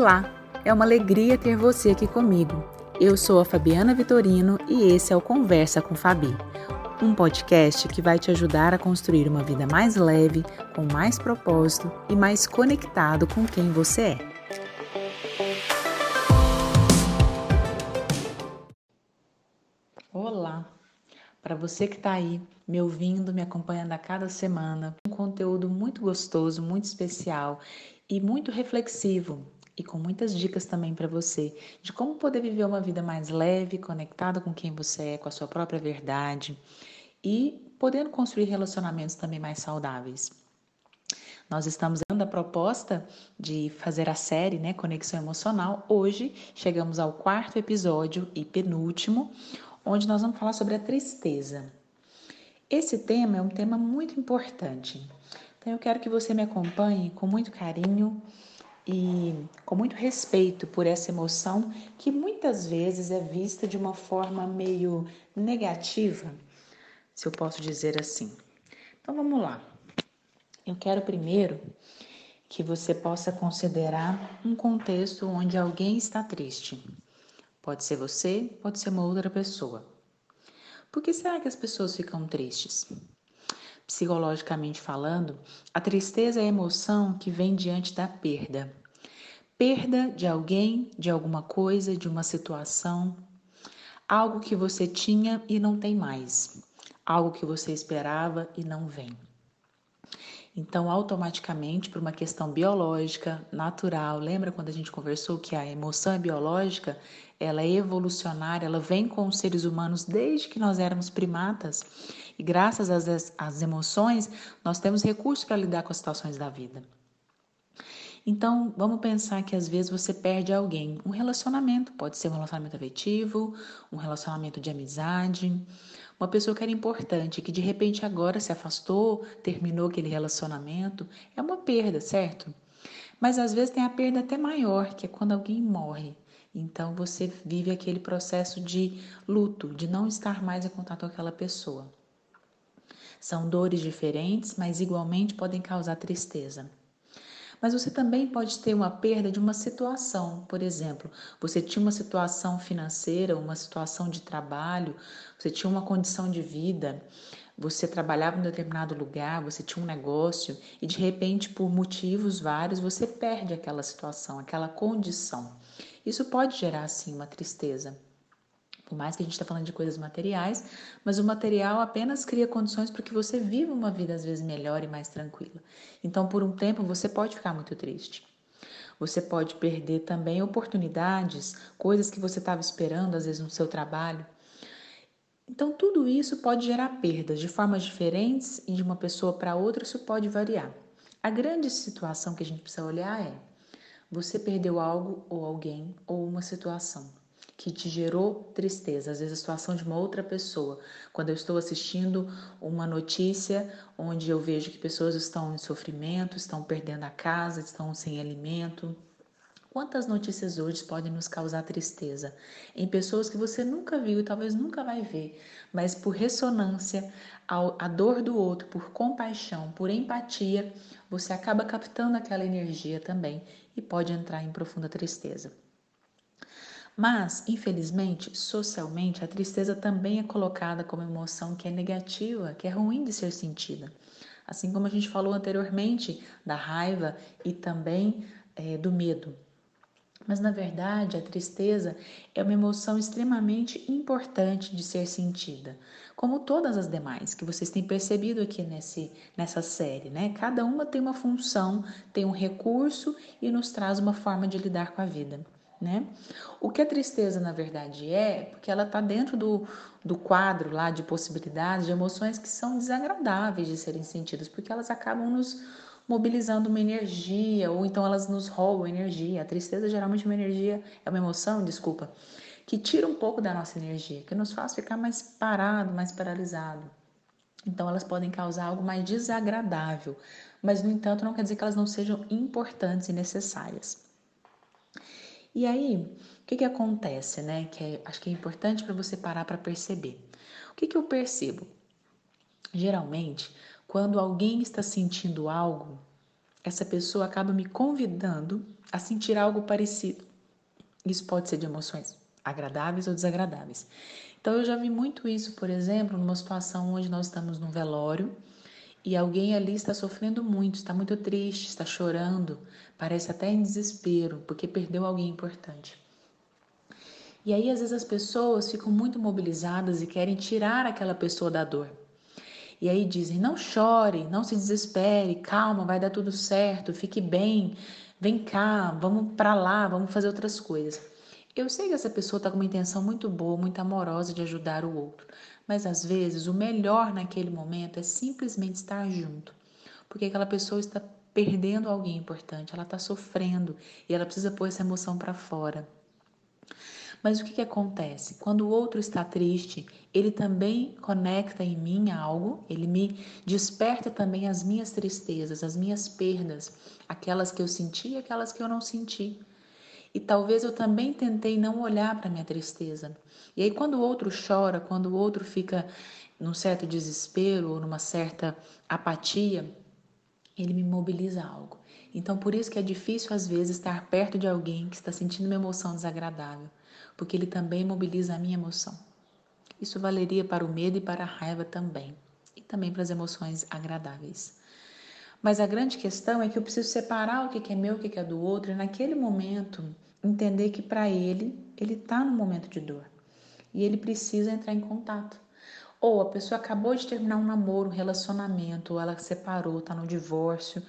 Olá, é uma alegria ter você aqui comigo. Eu sou a Fabiana Vitorino e esse é o Conversa com Fabi, um podcast que vai te ajudar a construir uma vida mais leve, com mais propósito e mais conectado com quem você é. Olá, para você que está aí me ouvindo, me acompanhando a cada semana, um conteúdo muito gostoso, muito especial e muito reflexivo e com muitas dicas também para você de como poder viver uma vida mais leve, conectada com quem você é, com a sua própria verdade e podendo construir relacionamentos também mais saudáveis. Nós estamos dando a proposta de fazer a série, né, Conexão Emocional. Hoje chegamos ao quarto episódio e penúltimo, onde nós vamos falar sobre a tristeza. Esse tema é um tema muito importante. Então eu quero que você me acompanhe com muito carinho e com muito respeito por essa emoção que muitas vezes é vista de uma forma meio negativa, se eu posso dizer assim. Então vamos lá. Eu quero primeiro que você possa considerar um contexto onde alguém está triste. Pode ser você, pode ser uma outra pessoa. Por que será que as pessoas ficam tristes? Psicologicamente falando, a tristeza é a emoção que vem diante da perda. Perda de alguém, de alguma coisa, de uma situação, algo que você tinha e não tem mais, algo que você esperava e não vem. Então, automaticamente, por uma questão biológica, natural, lembra quando a gente conversou que a emoção é biológica? Ela é evolucionária, ela vem com os seres humanos desde que nós éramos primatas. E graças às, às emoções, nós temos recursos para lidar com as situações da vida. Então, vamos pensar que às vezes você perde alguém. Um relacionamento, pode ser um relacionamento afetivo, um relacionamento de amizade, uma pessoa que era importante, que de repente agora se afastou, terminou aquele relacionamento, é uma perda, certo? Mas às vezes tem a perda até maior, que é quando alguém morre. Então você vive aquele processo de luto, de não estar mais em contato com aquela pessoa. São dores diferentes, mas igualmente podem causar tristeza. Mas você também pode ter uma perda de uma situação, por exemplo, você tinha uma situação financeira, uma situação de trabalho, você tinha uma condição de vida, você trabalhava em determinado lugar, você tinha um negócio e de repente, por motivos vários, você perde aquela situação, aquela condição. Isso pode gerar, sim, uma tristeza. Por mais que a gente está falando de coisas materiais, mas o material apenas cria condições para que você viva uma vida às vezes melhor e mais tranquila. Então, por um tempo, você pode ficar muito triste. Você pode perder também oportunidades, coisas que você estava esperando, às vezes, no seu trabalho. Então, tudo isso pode gerar perdas de formas diferentes e de uma pessoa para outra, isso pode variar. A grande situação que a gente precisa olhar é: você perdeu algo ou alguém ou uma situação que te gerou tristeza, às vezes a situação de uma outra pessoa. Quando eu estou assistindo uma notícia onde eu vejo que pessoas estão em sofrimento, estão perdendo a casa, estão sem alimento. Quantas notícias hoje podem nos causar tristeza? Em pessoas que você nunca viu e talvez nunca vai ver, mas por ressonância à dor do outro, por compaixão, por empatia, você acaba captando aquela energia também e pode entrar em profunda tristeza. Mas, infelizmente, socialmente, a tristeza também é colocada como emoção que é negativa, que é ruim de ser sentida. Assim como a gente falou anteriormente da raiva e também é, do medo. Mas, na verdade, a tristeza é uma emoção extremamente importante de ser sentida, como todas as demais que vocês têm percebido aqui nesse, nessa série, né? Cada uma tem uma função, tem um recurso e nos traz uma forma de lidar com a vida né? O que a tristeza, na verdade, é, porque ela está dentro do, do quadro lá de possibilidades, de emoções que são desagradáveis de serem sentidas, porque elas acabam nos mobilizando uma energia, ou então elas nos roubam energia. A tristeza geralmente é uma energia, é uma emoção, desculpa, que tira um pouco da nossa energia, que nos faz ficar mais parado, mais paralisado. Então elas podem causar algo mais desagradável, mas no entanto não quer dizer que elas não sejam importantes e necessárias. E aí, o que, que acontece, né? Que é, acho que é importante para você parar para perceber. O que, que eu percebo? Geralmente, quando alguém está sentindo algo, essa pessoa acaba me convidando a sentir algo parecido. Isso pode ser de emoções agradáveis ou desagradáveis. Então eu já vi muito isso, por exemplo, numa situação onde nós estamos num velório e alguém ali está sofrendo muito, está muito triste, está chorando, parece até em desespero, porque perdeu alguém importante. E aí às vezes as pessoas ficam muito mobilizadas e querem tirar aquela pessoa da dor. E aí dizem: não chore, não se desespere, calma, vai dar tudo certo, fique bem, vem cá, vamos para lá, vamos fazer outras coisas. Eu sei que essa pessoa está com uma intenção muito boa, muito amorosa de ajudar o outro, mas às vezes o melhor naquele momento é simplesmente estar junto, porque aquela pessoa está perdendo alguém importante, ela está sofrendo e ela precisa pôr essa emoção para fora. Mas o que, que acontece? Quando o outro está triste, ele também conecta em mim algo, ele me desperta também as minhas tristezas, as minhas perdas, aquelas que eu senti e aquelas que eu não senti. E talvez eu também tentei não olhar para minha tristeza. E aí, quando o outro chora, quando o outro fica num certo desespero ou numa certa apatia, ele me mobiliza algo. Então, por isso que é difícil às vezes estar perto de alguém que está sentindo uma emoção desagradável, porque ele também mobiliza a minha emoção. Isso valeria para o medo e para a raiva também, e também para as emoções agradáveis. Mas a grande questão é que eu preciso separar o que é meu, o que é do outro, e naquele momento entender que para ele, ele está no momento de dor e ele precisa entrar em contato. Ou a pessoa acabou de terminar um namoro, um relacionamento, ou ela separou, está no divórcio,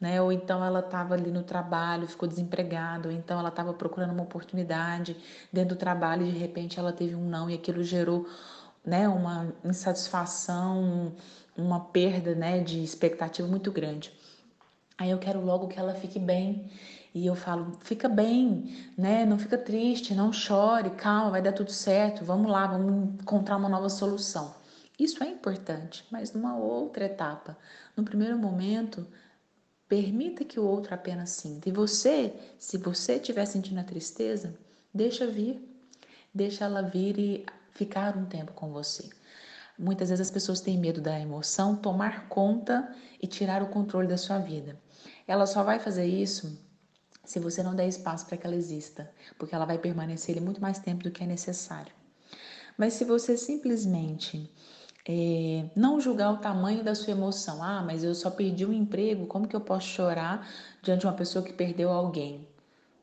né? Ou então ela estava ali no trabalho, ficou desempregada, ou então ela estava procurando uma oportunidade dentro do trabalho e de repente ela teve um não e aquilo gerou, né, uma insatisfação, uma perda, né, de expectativa muito grande. Aí eu quero logo que ela fique bem. E eu falo, fica bem, né? Não fica triste, não chore, calma, vai dar tudo certo. Vamos lá, vamos encontrar uma nova solução. Isso é importante, mas numa outra etapa. No primeiro momento, Permita que o outro apenas sinta. E você, se você estiver sentindo a tristeza, deixa vir. Deixa ela vir e ficar um tempo com você. Muitas vezes as pessoas têm medo da emoção tomar conta e tirar o controle da sua vida. Ela só vai fazer isso se você não der espaço para que ela exista, porque ela vai permanecer ali muito mais tempo do que é necessário. Mas se você simplesmente é, não julgar o tamanho da sua emoção. Ah, mas eu só perdi um emprego, como que eu posso chorar diante de uma pessoa que perdeu alguém?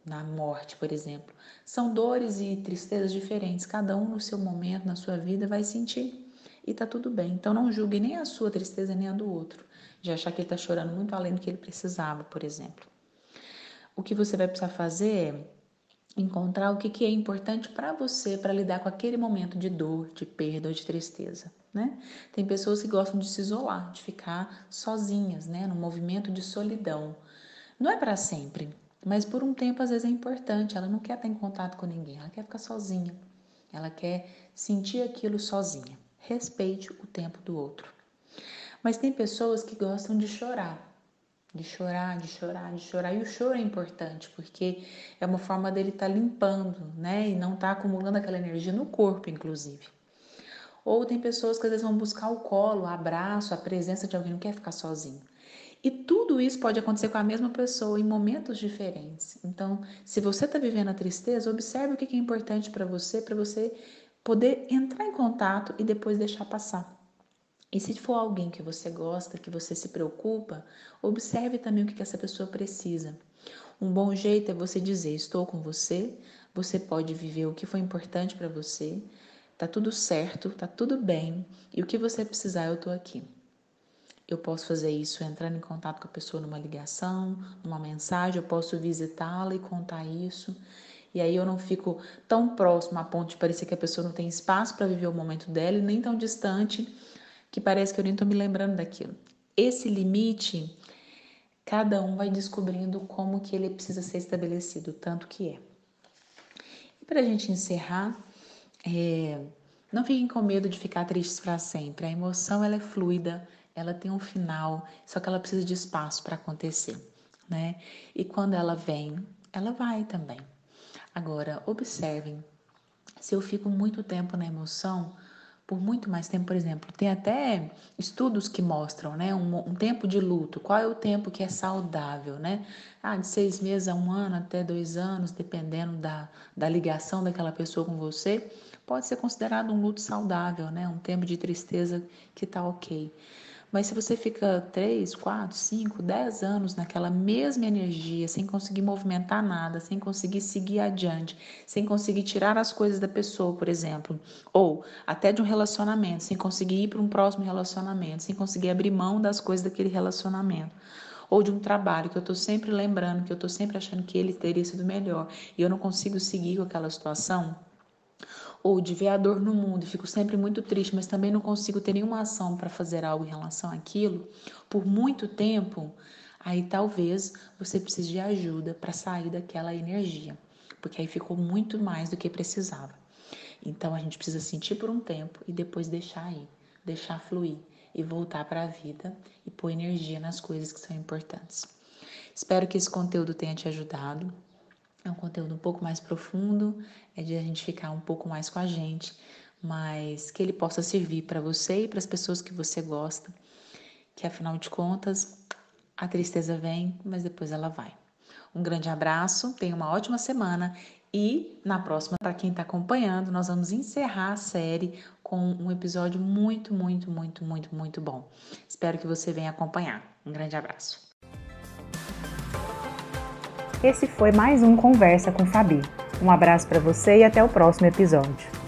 Na morte, por exemplo. São dores e tristezas diferentes, cada um no seu momento, na sua vida, vai sentir. E tá tudo bem. Então não julgue nem a sua tristeza nem a do outro, de achar que ele tá chorando muito além do que ele precisava, por exemplo. O que você vai precisar fazer é encontrar o que é importante para você para lidar com aquele momento de dor, de perda ou de tristeza né? Tem pessoas que gostam de se isolar, de ficar sozinhas, né? No movimento de solidão. Não é para sempre, mas por um tempo às vezes é importante. Ela não quer estar em contato com ninguém, ela quer ficar sozinha. Ela quer sentir aquilo sozinha. Respeite o tempo do outro. Mas tem pessoas que gostam de chorar, de chorar, de chorar, de chorar. E o choro é importante porque é uma forma dele estar tá limpando, né? E não estar tá acumulando aquela energia no corpo, inclusive. Ou tem pessoas que às vezes vão buscar o colo, o abraço, a presença de alguém, não quer ficar sozinho. E tudo isso pode acontecer com a mesma pessoa em momentos diferentes. Então, se você está vivendo a tristeza, observe o que é importante para você, para você poder entrar em contato e depois deixar passar. E se for alguém que você gosta, que você se preocupa, observe também o que essa pessoa precisa. Um bom jeito é você dizer: Estou com você, você pode viver o que foi importante para você, Tá tudo certo, tá tudo bem. E o que você precisar, eu tô aqui. Eu posso fazer isso entrando em contato com a pessoa numa ligação, numa mensagem, eu posso visitá-la e contar isso. E aí eu não fico tão próximo a ponto de parecer que a pessoa não tem espaço para viver o momento dela e nem tão distante que parece que eu nem estou me lembrando daquilo. Esse limite, cada um vai descobrindo como que ele precisa ser estabelecido, tanto que é. E para a gente encerrar, é, não fiquem com medo de ficar tristes para sempre. A emoção ela é fluida, ela tem um final, só que ela precisa de espaço para acontecer, né? E quando ela vem, ela vai também. Agora, observem, se eu fico muito tempo na emoção, por muito mais tempo, por exemplo, tem até estudos que mostram, né, um, um, tempo de luto. Qual é o tempo que é saudável, né? Ah, de seis meses a um ano, até dois anos, dependendo da, da ligação daquela pessoa com você, pode ser considerado um luto saudável, né? Um tempo de tristeza que tá ok. Mas se você fica 3, 4, 5, 10 anos naquela mesma energia, sem conseguir movimentar nada, sem conseguir seguir adiante, sem conseguir tirar as coisas da pessoa, por exemplo, ou até de um relacionamento, sem conseguir ir para um próximo relacionamento, sem conseguir abrir mão das coisas daquele relacionamento, ou de um trabalho que eu estou sempre lembrando, que eu estou sempre achando que ele teria sido melhor e eu não consigo seguir com aquela situação, ou de ver a dor no mundo e fico sempre muito triste, mas também não consigo ter nenhuma ação para fazer algo em relação àquilo, por muito tempo, aí talvez você precise de ajuda para sair daquela energia, porque aí ficou muito mais do que precisava. Então a gente precisa sentir por um tempo e depois deixar ir, deixar fluir e voltar para a vida e pôr energia nas coisas que são importantes. Espero que esse conteúdo tenha te ajudado. É um conteúdo um pouco mais profundo, é de a gente ficar um pouco mais com a gente, mas que ele possa servir para você e para as pessoas que você gosta, que afinal de contas a tristeza vem, mas depois ela vai. Um grande abraço, tenha uma ótima semana e na próxima, para quem está acompanhando, nós vamos encerrar a série com um episódio muito, muito, muito, muito, muito bom. Espero que você venha acompanhar. Um grande abraço. Esse foi mais um Conversa com Fabi. Um abraço para você e até o próximo episódio.